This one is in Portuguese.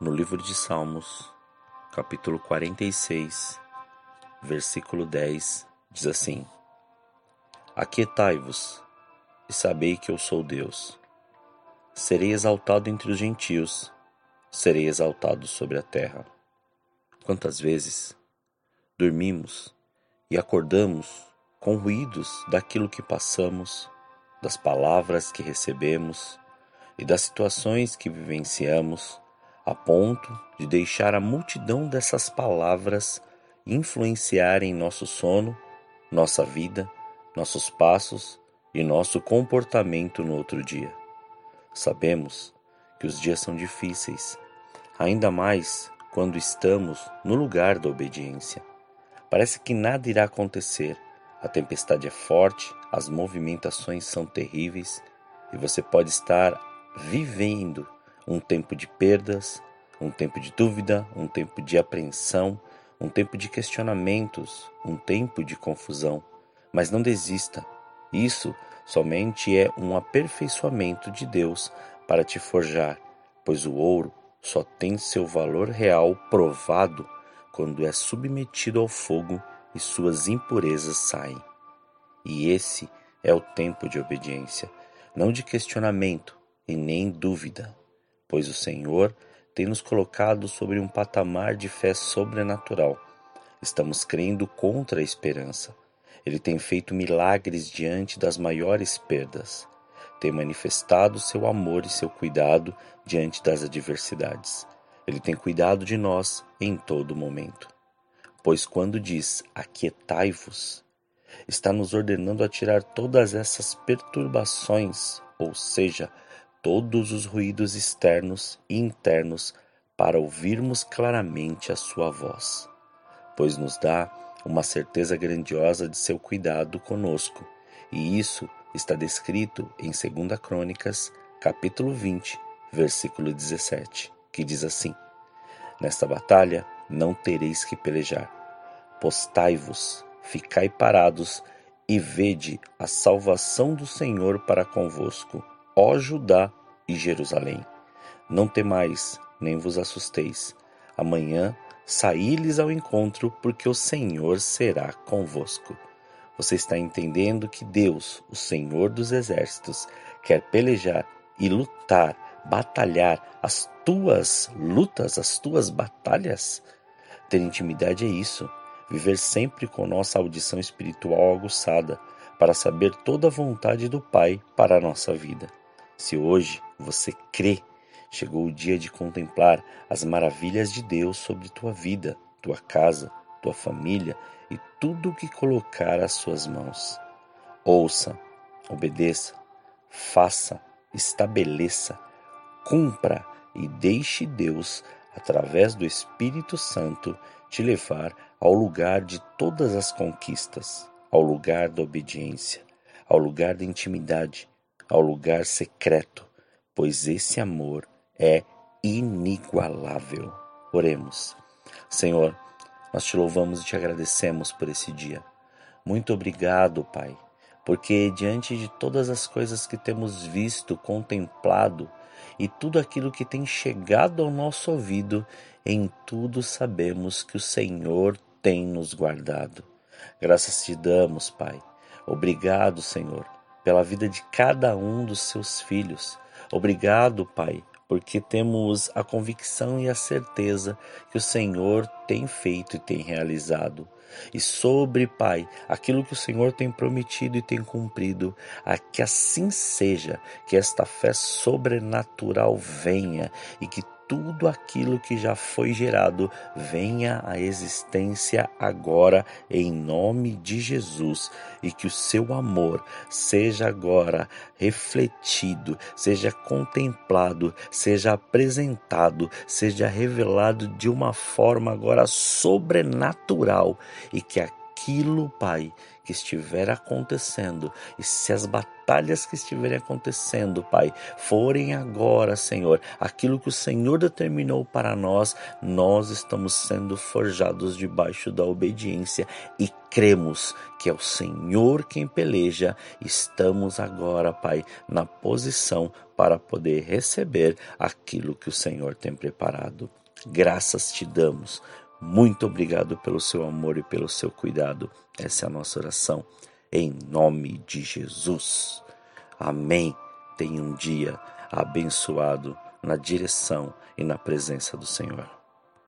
No livro de Salmos, capítulo 46, versículo 10, diz assim: Aquietai-vos e sabei que eu sou Deus. Serei exaltado entre os gentios, serei exaltado sobre a terra. Quantas vezes dormimos e acordamos com ruídos daquilo que passamos, das palavras que recebemos e das situações que vivenciamos a ponto de deixar a multidão dessas palavras influenciarem nosso sono, nossa vida, nossos passos e nosso comportamento no outro dia. Sabemos que os dias são difíceis, ainda mais quando estamos no lugar da obediência. Parece que nada irá acontecer, a tempestade é forte, as movimentações são terríveis e você pode estar vivendo um tempo de perdas, um tempo de dúvida, um tempo de apreensão, um tempo de questionamentos, um tempo de confusão. Mas não desista. Isso somente é um aperfeiçoamento de Deus para te forjar, pois o ouro só tem seu valor real provado quando é submetido ao fogo e suas impurezas saem. E esse é o tempo de obediência, não de questionamento e nem dúvida pois o Senhor tem nos colocado sobre um patamar de fé sobrenatural. Estamos crendo contra a esperança. Ele tem feito milagres diante das maiores perdas. Tem manifestado seu amor e seu cuidado diante das adversidades. Ele tem cuidado de nós em todo momento. Pois quando diz aquietai-vos, está nos ordenando a tirar todas essas perturbações, ou seja, todos os ruídos externos e internos para ouvirmos claramente a sua voz, pois nos dá uma certeza grandiosa de seu cuidado conosco, e isso está descrito em 2 Crônicas, capítulo 20, versículo 17, que diz assim: Nesta batalha não tereis que pelejar. Postai-vos, ficai parados e vede a salvação do Senhor para convosco Ó Judá e Jerusalém, não temais, nem vos assusteis. Amanhã saí-lhes ao encontro, porque o Senhor será convosco. Você está entendendo que Deus, o Senhor dos exércitos, quer pelejar e lutar, batalhar as tuas lutas, as tuas batalhas? Ter intimidade é isso, viver sempre com nossa audição espiritual aguçada, para saber toda a vontade do Pai para a nossa vida. Se hoje você crê, chegou o dia de contemplar as maravilhas de Deus sobre tua vida, tua casa, tua família e tudo o que colocar às suas mãos. Ouça, obedeça, faça, estabeleça, cumpra e deixe Deus, através do Espírito Santo, te levar ao lugar de todas as conquistas, ao lugar da obediência, ao lugar da intimidade, ao lugar secreto, pois esse amor é inigualável. Oremos. Senhor, nós te louvamos e te agradecemos por esse dia. Muito obrigado, Pai, porque diante de todas as coisas que temos visto, contemplado e tudo aquilo que tem chegado ao nosso ouvido, em tudo sabemos que o Senhor tem nos guardado. Graças te damos, Pai. Obrigado, Senhor, pela vida de cada um dos seus filhos. Obrigado, Pai, porque temos a convicção e a certeza que o Senhor tem feito e tem realizado. E sobre, Pai, aquilo que o Senhor tem prometido e tem cumprido, a que assim seja, que esta fé sobrenatural venha e que tudo aquilo que já foi gerado venha à existência agora, em nome de Jesus, e que o seu amor seja agora refletido, seja contemplado, seja apresentado, seja revelado de uma forma agora sobrenatural e que aquilo, Pai, que estiver acontecendo e se as batalhas que estiverem acontecendo, Pai, forem agora, Senhor, aquilo que o Senhor determinou para nós, nós estamos sendo forjados debaixo da obediência e cremos que é o Senhor quem peleja, estamos agora, Pai, na posição para poder receber aquilo que o Senhor tem preparado. Graças te damos muito obrigado pelo seu amor e pelo seu cuidado. Essa é a nossa oração. Em nome de Jesus. Amém. Tenha um dia abençoado na direção e na presença do Senhor.